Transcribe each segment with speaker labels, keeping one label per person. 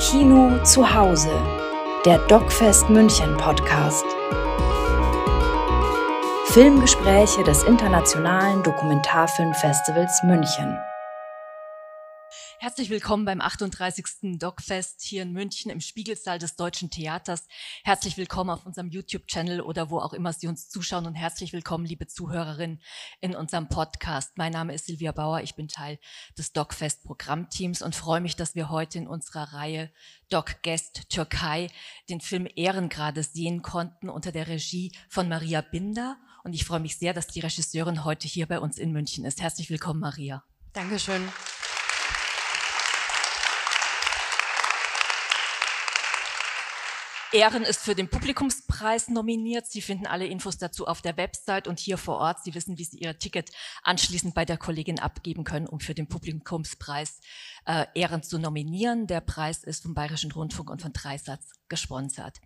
Speaker 1: Kino zu Hause, der DocFest München Podcast. Filmgespräche des Internationalen Dokumentarfilmfestivals München.
Speaker 2: Herzlich willkommen beim 38. Dogfest hier in München im Spiegelsaal des Deutschen Theaters. Herzlich willkommen auf unserem YouTube-Channel oder wo auch immer Sie uns zuschauen und herzlich willkommen, liebe Zuhörerinnen, in unserem Podcast. Mein Name ist Silvia Bauer, ich bin Teil des Dogfest Programmteams und freue mich, dass wir heute in unserer Reihe Doc Guest Türkei den Film Ehrengrade sehen konnten unter der Regie von Maria Binder. Und ich freue mich sehr, dass die Regisseurin heute hier bei uns in München ist. Herzlich willkommen, Maria.
Speaker 3: Dankeschön.
Speaker 2: Ehren ist für den Publikumspreis nominiert. Sie finden alle Infos dazu auf der Website und hier vor Ort. Sie wissen, wie Sie Ihr Ticket anschließend bei der Kollegin abgeben können, um für den Publikumspreis äh, Ehren zu nominieren. Der Preis ist vom Bayerischen Rundfunk und von Dreisatz gesponsert.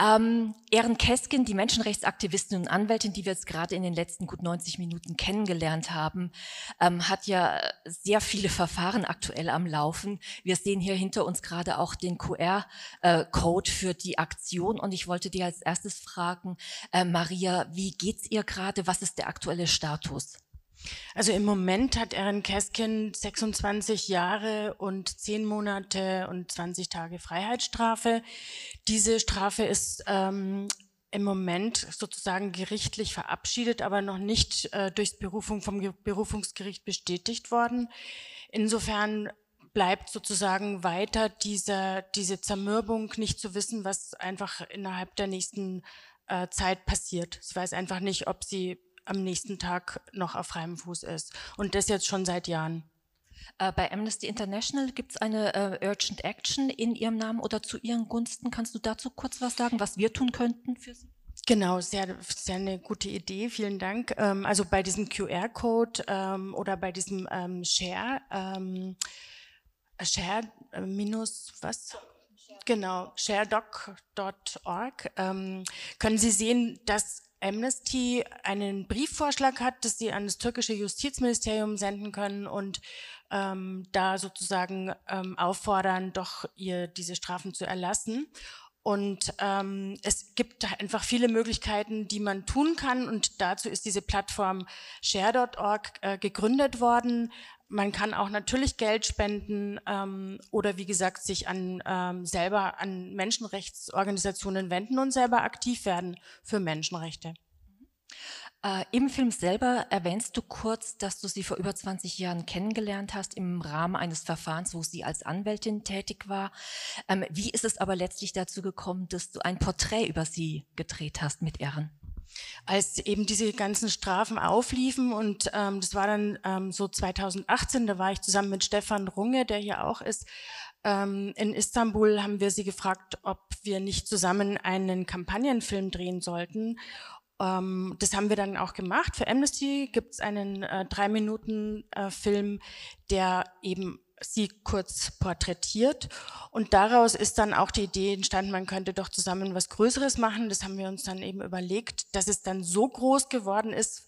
Speaker 2: Ähm, Erin Keskin, die Menschenrechtsaktivistin und Anwältin, die wir jetzt gerade in den letzten gut 90 Minuten kennengelernt haben, ähm, hat ja sehr viele Verfahren aktuell am Laufen. Wir sehen hier hinter uns gerade auch den QR-Code äh, für die Aktion und ich wollte dir als erstes fragen, äh, Maria, wie geht's ihr gerade? Was ist der aktuelle Status?
Speaker 3: Also im Moment hat Erin Keskin 26 Jahre und 10 Monate und 20 Tage Freiheitsstrafe. Diese Strafe ist ähm, im Moment sozusagen gerichtlich verabschiedet, aber noch nicht äh, durchs Berufung vom Berufungsgericht bestätigt worden. Insofern bleibt sozusagen weiter diese, diese Zermürbung, nicht zu wissen, was einfach innerhalb der nächsten äh, Zeit passiert. Sie weiß einfach nicht, ob sie am nächsten Tag noch auf freiem Fuß ist. Und das jetzt schon seit Jahren.
Speaker 2: Äh, bei Amnesty International gibt es eine äh, Urgent Action in Ihrem Namen oder zu Ihren Gunsten. Kannst du dazu kurz was sagen, was wir tun könnten für Sie?
Speaker 3: Genau, sehr, sehr eine gute Idee, vielen Dank. Ähm, also bei diesem QR-Code ähm, oder bei diesem ähm, Share, ähm, Share äh, minus was? Genau, sharedoc.org ähm, können Sie sehen, dass Amnesty einen Briefvorschlag hat, dass sie an das türkische Justizministerium senden können und ähm, da sozusagen ähm, auffordern, doch ihr diese Strafen zu erlassen. Und ähm, es gibt einfach viele Möglichkeiten, die man tun kann. Und dazu ist diese Plattform share.org äh, gegründet worden. Man kann auch natürlich Geld spenden ähm, oder wie gesagt sich an ähm, selber an Menschenrechtsorganisationen wenden und selber aktiv werden für Menschenrechte.
Speaker 2: Äh, Im Film selber erwähnst du kurz, dass du sie vor über 20 Jahren kennengelernt hast im Rahmen eines Verfahrens, wo sie als Anwältin tätig war. Ähm, wie ist es aber letztlich dazu gekommen, dass du ein Porträt über sie gedreht hast mit Ehren?
Speaker 3: Als eben diese ganzen Strafen aufliefen und ähm, das war dann ähm, so 2018, da war ich zusammen mit Stefan Runge, der hier auch ist, ähm, in Istanbul haben wir sie gefragt, ob wir nicht zusammen einen Kampagnenfilm drehen sollten. Ähm, das haben wir dann auch gemacht. Für Amnesty gibt es einen äh, drei Minuten äh, Film, der eben sie kurz porträtiert. Und daraus ist dann auch die Idee entstanden, man könnte doch zusammen was Größeres machen. Das haben wir uns dann eben überlegt. Dass es dann so groß geworden ist,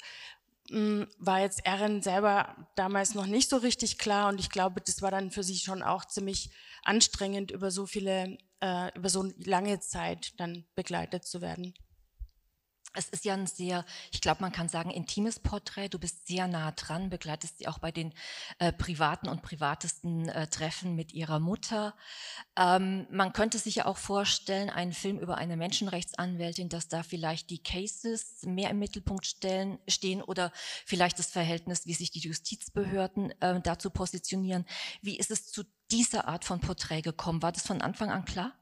Speaker 3: hm, war jetzt Erin selber damals noch nicht so richtig klar. Und ich glaube, das war dann für sie schon auch ziemlich anstrengend, über so viele, äh, über so lange Zeit dann begleitet zu werden.
Speaker 2: Es ist ja ein sehr, ich glaube, man kann sagen, intimes Porträt. Du bist sehr nah dran, begleitest sie auch bei den äh, privaten und privatesten äh, Treffen mit ihrer Mutter. Ähm, man könnte sich ja auch vorstellen, einen Film über eine Menschenrechtsanwältin, dass da vielleicht die Cases mehr im Mittelpunkt stellen, stehen oder vielleicht das Verhältnis, wie sich die Justizbehörden äh, dazu positionieren. Wie ist es zu dieser Art von Porträt gekommen? War das von Anfang an klar?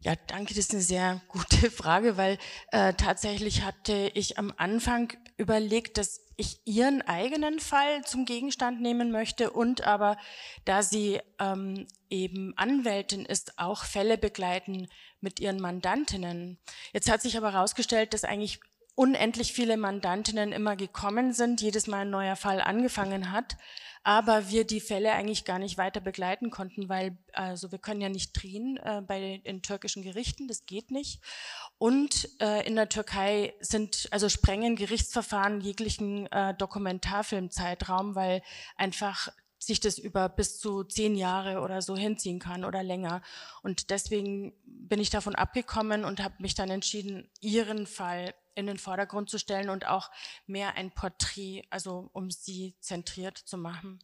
Speaker 3: Ja, danke, das ist eine sehr gute Frage, weil äh, tatsächlich hatte ich am Anfang überlegt, dass ich ihren eigenen Fall zum Gegenstand nehmen möchte und aber, da sie ähm, eben Anwältin ist, auch Fälle begleiten mit ihren Mandantinnen. Jetzt hat sich aber herausgestellt, dass eigentlich unendlich viele Mandantinnen immer gekommen sind, jedes Mal ein neuer Fall angefangen hat aber wir die Fälle eigentlich gar nicht weiter begleiten konnten, weil also wir können ja nicht drehen äh, bei den türkischen Gerichten, das geht nicht. Und äh, in der Türkei sind also sprengen Gerichtsverfahren jeglichen äh, Dokumentarfilmzeitraum, weil einfach sich das über bis zu zehn Jahre oder so hinziehen kann oder länger. Und deswegen bin ich davon abgekommen und habe mich dann entschieden, ihren Fall in den Vordergrund zu stellen und auch mehr ein Porträt, also um sie zentriert zu machen.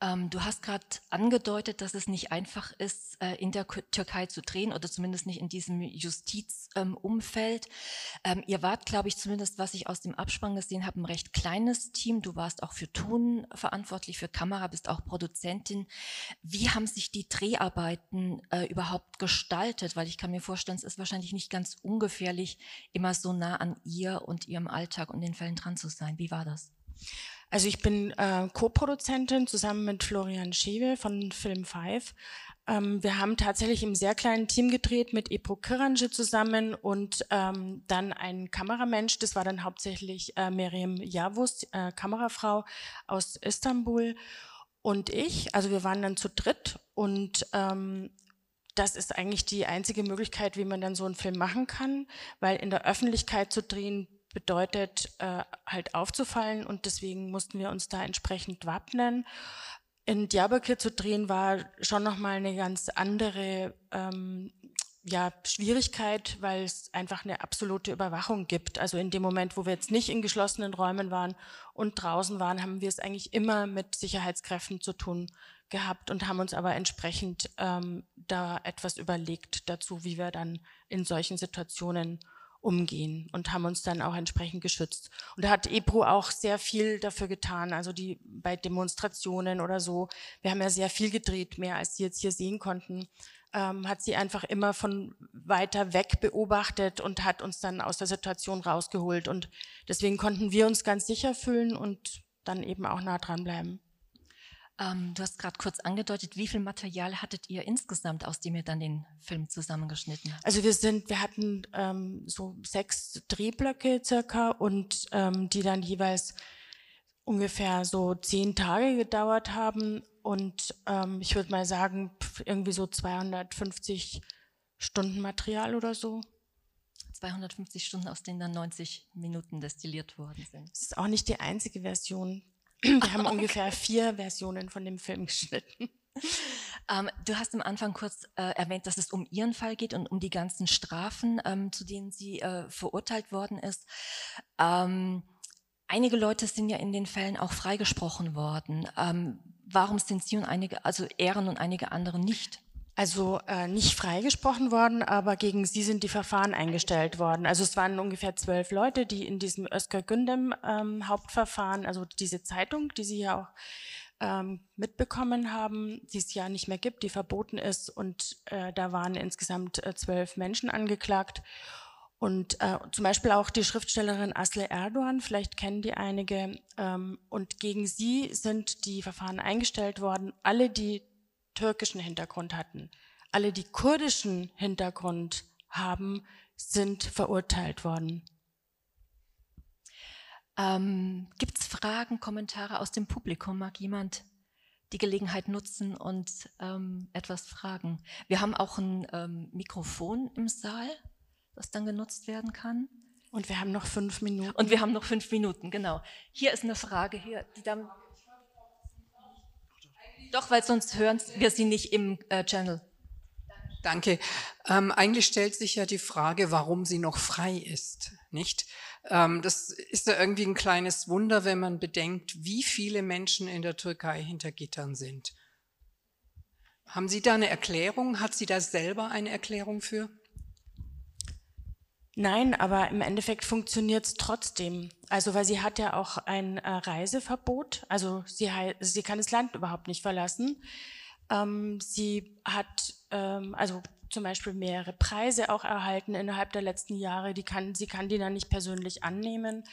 Speaker 2: Ähm, du hast gerade angedeutet, dass es nicht einfach ist, äh, in der Türkei zu drehen oder zumindest nicht in diesem Justizumfeld. Ähm, ähm, ihr wart, glaube ich, zumindest was ich aus dem Abspann gesehen habe, ein recht kleines Team. Du warst auch für Ton verantwortlich, für Kamera, bist auch Produzentin. Wie haben sich die Dreharbeiten äh, überhaupt gestaltet? Weil ich kann mir vorstellen, es ist wahrscheinlich nicht ganz ungefährlich, immer so nah an ihr und ihrem Alltag und den Fällen dran zu sein. Wie war das?
Speaker 3: Also ich bin äh, Co-Produzentin zusammen mit Florian Schewe von Film 5. Ähm, wir haben tatsächlich im sehr kleinen Team gedreht mit Ebru Kiranje zusammen und ähm, dann ein Kameramensch, das war dann hauptsächlich äh, Miriam Yavuz, äh, Kamerafrau aus Istanbul und ich. Also wir waren dann zu dritt und ähm, das ist eigentlich die einzige Möglichkeit, wie man dann so einen Film machen kann, weil in der Öffentlichkeit zu drehen bedeutet, äh, halt aufzufallen und deswegen mussten wir uns da entsprechend wappnen. In Diyarbakir zu drehen war schon nochmal eine ganz andere ähm, ja, Schwierigkeit, weil es einfach eine absolute Überwachung gibt. Also in dem Moment, wo wir jetzt nicht in geschlossenen Räumen waren und draußen waren, haben wir es eigentlich immer mit Sicherheitskräften zu tun gehabt und haben uns aber entsprechend ähm, da etwas überlegt dazu, wie wir dann in solchen Situationen umgehen und haben uns dann auch entsprechend geschützt. Und da hat EPRO auch sehr viel dafür getan, also die bei Demonstrationen oder so. Wir haben ja sehr viel gedreht, mehr als Sie jetzt hier sehen konnten. Ähm, hat sie einfach immer von weiter weg beobachtet und hat uns dann aus der Situation rausgeholt. Und deswegen konnten wir uns ganz sicher fühlen und dann eben auch nah dran bleiben.
Speaker 2: Ähm, du hast gerade kurz angedeutet, wie viel Material hattet ihr insgesamt, aus dem ihr dann den Film zusammengeschnitten habt?
Speaker 3: Also wir sind, wir hatten ähm, so sechs Drehblöcke circa und ähm, die dann jeweils ungefähr so zehn Tage gedauert haben und ähm, ich würde mal sagen irgendwie so 250 Stunden Material oder so.
Speaker 2: 250 Stunden, aus denen dann 90 Minuten destilliert worden sind.
Speaker 3: Das ist auch nicht die einzige Version. Wir haben okay. ungefähr vier Versionen von dem Film geschnitten.
Speaker 2: Ähm, du hast am Anfang kurz äh, erwähnt, dass es um Ihren Fall geht und um die ganzen Strafen, ähm, zu denen sie äh, verurteilt worden ist. Ähm, einige Leute sind ja in den Fällen auch freigesprochen worden. Ähm, warum sind Sie und einige, also Ehren und einige andere nicht?
Speaker 3: Also äh, nicht freigesprochen worden, aber gegen sie sind die Verfahren eingestellt worden. Also es waren ungefähr zwölf Leute, die in diesem Özgür Gündem ähm, Hauptverfahren, also diese Zeitung, die sie ja auch ähm, mitbekommen haben, die es ja nicht mehr gibt, die verboten ist. Und äh, da waren insgesamt äh, zwölf Menschen angeklagt. Und äh, zum Beispiel auch die Schriftstellerin Asle Erdogan, vielleicht kennen die einige. Ähm, und gegen sie sind die Verfahren eingestellt worden. Alle, die türkischen Hintergrund hatten. Alle, die kurdischen Hintergrund haben, sind verurteilt worden.
Speaker 2: Ähm, Gibt es Fragen, Kommentare aus dem Publikum? Mag jemand die Gelegenheit nutzen und ähm, etwas fragen? Wir haben auch ein ähm, Mikrofon im Saal, das dann genutzt werden kann.
Speaker 3: Und wir haben noch fünf Minuten.
Speaker 2: Und wir haben noch fünf Minuten, genau. Hier ist eine Frage, hier, die Dame. Doch, weil sonst hören wir sie nicht im äh, Channel.
Speaker 4: Danke. Ähm, eigentlich stellt sich ja die Frage, warum sie noch frei ist, nicht? Ähm, das ist ja irgendwie ein kleines Wunder, wenn man bedenkt, wie viele Menschen in der Türkei hinter Gittern sind. Haben Sie da eine Erklärung? Hat sie da selber eine Erklärung für?
Speaker 3: Nein, aber im Endeffekt funktioniert es trotzdem. Also weil sie hat ja auch ein äh, Reiseverbot. Also sie, sie kann das Land überhaupt nicht verlassen. Ähm, sie hat ähm, also zum Beispiel mehrere Preise auch erhalten innerhalb der letzten Jahre. Die kann, sie kann die dann nicht persönlich annehmen.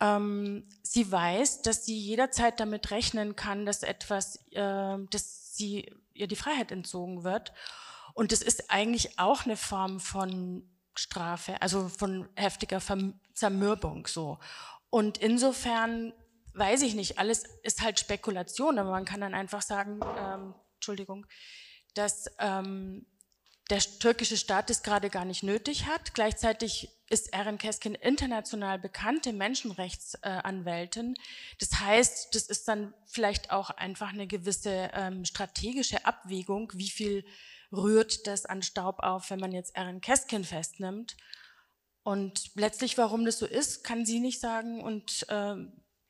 Speaker 3: Ähm, sie weiß, dass sie jederzeit damit rechnen kann, dass etwas, äh, dass sie ihr die Freiheit entzogen wird. Und das ist eigentlich auch eine Form von Strafe, also von heftiger Zermürbung so. Und insofern weiß ich nicht, alles ist halt Spekulation, aber man kann dann einfach sagen, ähm, Entschuldigung, dass, ähm, der türkische Staat es gerade gar nicht nötig hat. Gleichzeitig ist Erin Keskin international bekannte Menschenrechtsanwältin. Das heißt, das ist dann vielleicht auch einfach eine gewisse ähm, strategische Abwägung, wie viel rührt das an Staub auf, wenn man jetzt Erin Keskin festnimmt. Und letztlich, warum das so ist, kann sie nicht sagen und äh,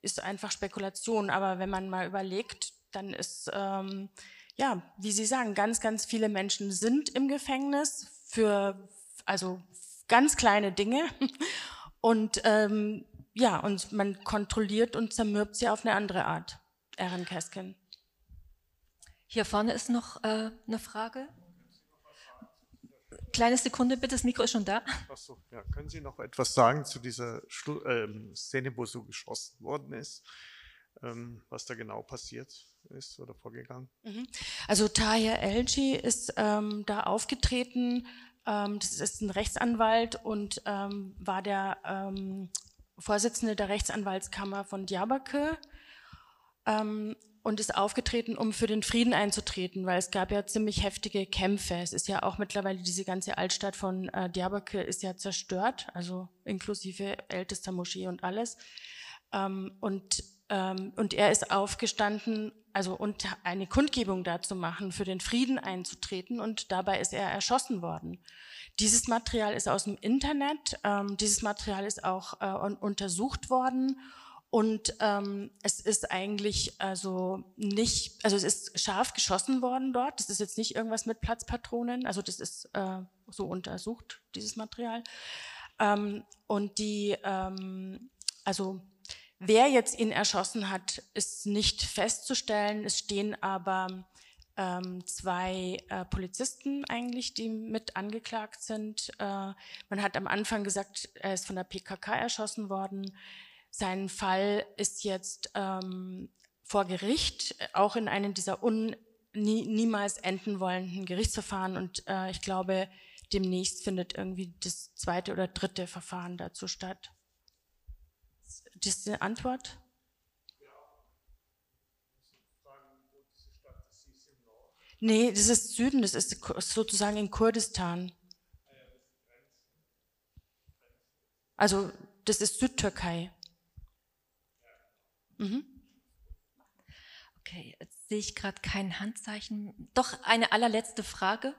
Speaker 3: ist einfach Spekulation. Aber wenn man mal überlegt, dann ist, ähm, ja, wie Sie sagen, ganz, ganz viele Menschen sind im Gefängnis für, also ganz kleine Dinge. Und ähm, ja, und man kontrolliert und zermürbt sie auf eine andere Art. Erin Keskin.
Speaker 2: Hier vorne ist noch äh, eine Frage. Kleine Sekunde, bitte, das Mikro ist schon da.
Speaker 5: Achso, ja. Können Sie noch etwas sagen zu dieser Schlu ähm, Szene, wo so geschossen worden ist? Ähm, was da genau passiert ist oder vorgegangen?
Speaker 3: Mhm. Also Tahir Elgi ist ähm, da aufgetreten. Ähm, das ist ein Rechtsanwalt und ähm, war der ähm, Vorsitzende der Rechtsanwaltskammer von Diyarbakir. Und ist aufgetreten, um für den Frieden einzutreten, weil es gab ja ziemlich heftige Kämpfe. Es ist ja auch mittlerweile diese ganze Altstadt von äh, Diyarbakir ist ja zerstört, also inklusive ältester Moschee und alles. Ähm, und, ähm, und er ist aufgestanden, also und eine Kundgebung dazu machen, für den Frieden einzutreten und dabei ist er erschossen worden. Dieses Material ist aus dem Internet, ähm, dieses Material ist auch äh, untersucht worden und ähm, es ist eigentlich also nicht, also es ist scharf geschossen worden dort. Das ist jetzt nicht irgendwas mit Platzpatronen. Also das ist äh, so untersucht, dieses Material. Ähm, und die, ähm, also wer jetzt ihn erschossen hat, ist nicht festzustellen. Es stehen aber ähm, zwei äh, Polizisten eigentlich, die mit angeklagt sind. Äh, man hat am Anfang gesagt, er ist von der PKK erschossen worden. Sein Fall ist jetzt ähm, vor Gericht, auch in einem dieser un, nie, niemals enden wollenden Gerichtsverfahren. Und äh, ich glaube, demnächst findet irgendwie das zweite oder dritte Verfahren dazu statt. Das ist eine Antwort? Nee, das ist Süden, das ist sozusagen in Kurdistan. Also das ist Südtürkei.
Speaker 2: Mhm. Okay, jetzt sehe ich gerade kein Handzeichen. Doch eine allerletzte Frage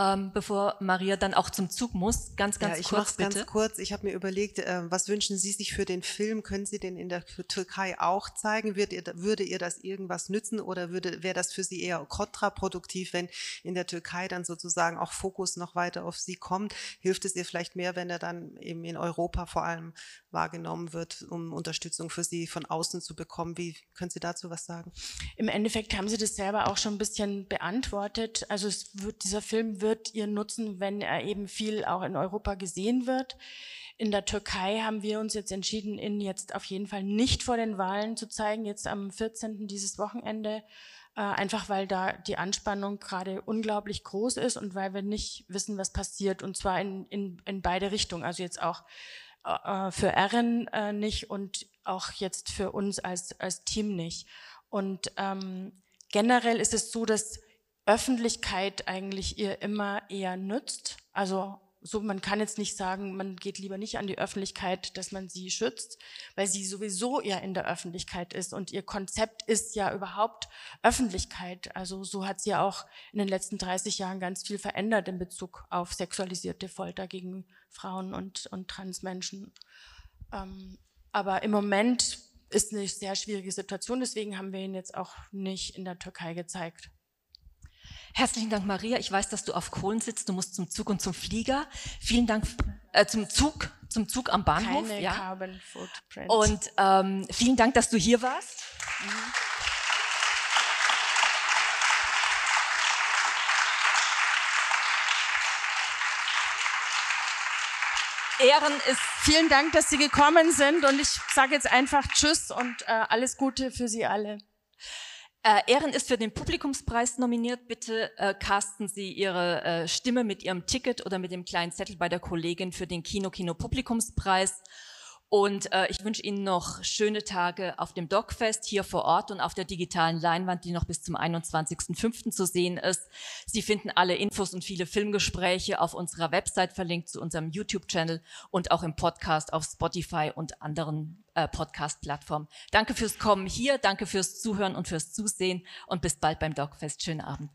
Speaker 2: ähm, bevor Maria dann auch zum Zug muss. Ganz, ganz
Speaker 6: ja, ich
Speaker 2: kurz
Speaker 6: bitte. ganz kurz. Ich habe mir überlegt, äh, was wünschen Sie sich für den Film? Können Sie den in der Türkei auch zeigen? Würde ihr, würde ihr das irgendwas nützen oder würde wäre das für Sie eher kontraproduktiv, wenn in der Türkei dann sozusagen auch Fokus noch weiter auf Sie kommt? Hilft es ihr vielleicht mehr, wenn er dann eben in Europa vor allem wahrgenommen wird, um Unterstützung für Sie von außen zu bekommen? Wie können Sie dazu was sagen?
Speaker 3: Im Endeffekt haben Sie das selber auch schon ein bisschen beantwortet. Also es wird, dieser Film wird ihr nutzen, wenn er eben viel auch in Europa gesehen wird. In der Türkei haben wir uns jetzt entschieden, ihn jetzt auf jeden Fall nicht vor den Wahlen zu zeigen, jetzt am 14. dieses Wochenende, äh, einfach weil da die Anspannung gerade unglaublich groß ist und weil wir nicht wissen, was passiert und zwar in, in, in beide Richtungen, also jetzt auch äh, für Erin äh, nicht und auch jetzt für uns als, als Team nicht. Und ähm, generell ist es so, dass Öffentlichkeit eigentlich ihr immer eher nützt. Also so, man kann jetzt nicht sagen, man geht lieber nicht an die Öffentlichkeit, dass man sie schützt, weil sie sowieso ja in der Öffentlichkeit ist und ihr Konzept ist ja überhaupt Öffentlichkeit. Also so hat sie ja auch in den letzten 30 Jahren ganz viel verändert in Bezug auf sexualisierte Folter gegen Frauen und, und Transmenschen. Ähm, aber im Moment ist eine sehr schwierige Situation, deswegen haben wir ihn jetzt auch nicht in der Türkei gezeigt.
Speaker 2: Herzlichen Dank, Maria. Ich weiß, dass du auf Kohlen sitzt. Du musst zum Zug und zum Flieger. Vielen Dank äh, zum Zug, zum Zug am Bahnhof.
Speaker 3: Keine
Speaker 2: ja.
Speaker 3: Carbon Footprint.
Speaker 2: Und ähm, vielen Dank, dass du hier warst. Mhm. Ehren ist.
Speaker 3: Vielen Dank, dass Sie gekommen sind und ich sage jetzt einfach Tschüss und äh, alles Gute für Sie alle.
Speaker 2: Äh, Ehren ist für den Publikumspreis nominiert. Bitte äh, casten Sie Ihre äh, Stimme mit Ihrem Ticket oder mit dem kleinen Zettel bei der Kollegin für den Kino Kino Publikumspreis. Und äh, ich wünsche Ihnen noch schöne Tage auf dem Dogfest hier vor Ort und auf der digitalen Leinwand, die noch bis zum 21.05. zu sehen ist. Sie finden alle Infos und viele Filmgespräche auf unserer Website verlinkt zu unserem YouTube-Channel und auch im Podcast auf Spotify und anderen äh, Podcast-Plattformen. Danke fürs Kommen hier, danke fürs Zuhören und fürs Zusehen und bis bald beim Dogfest. Schönen Abend.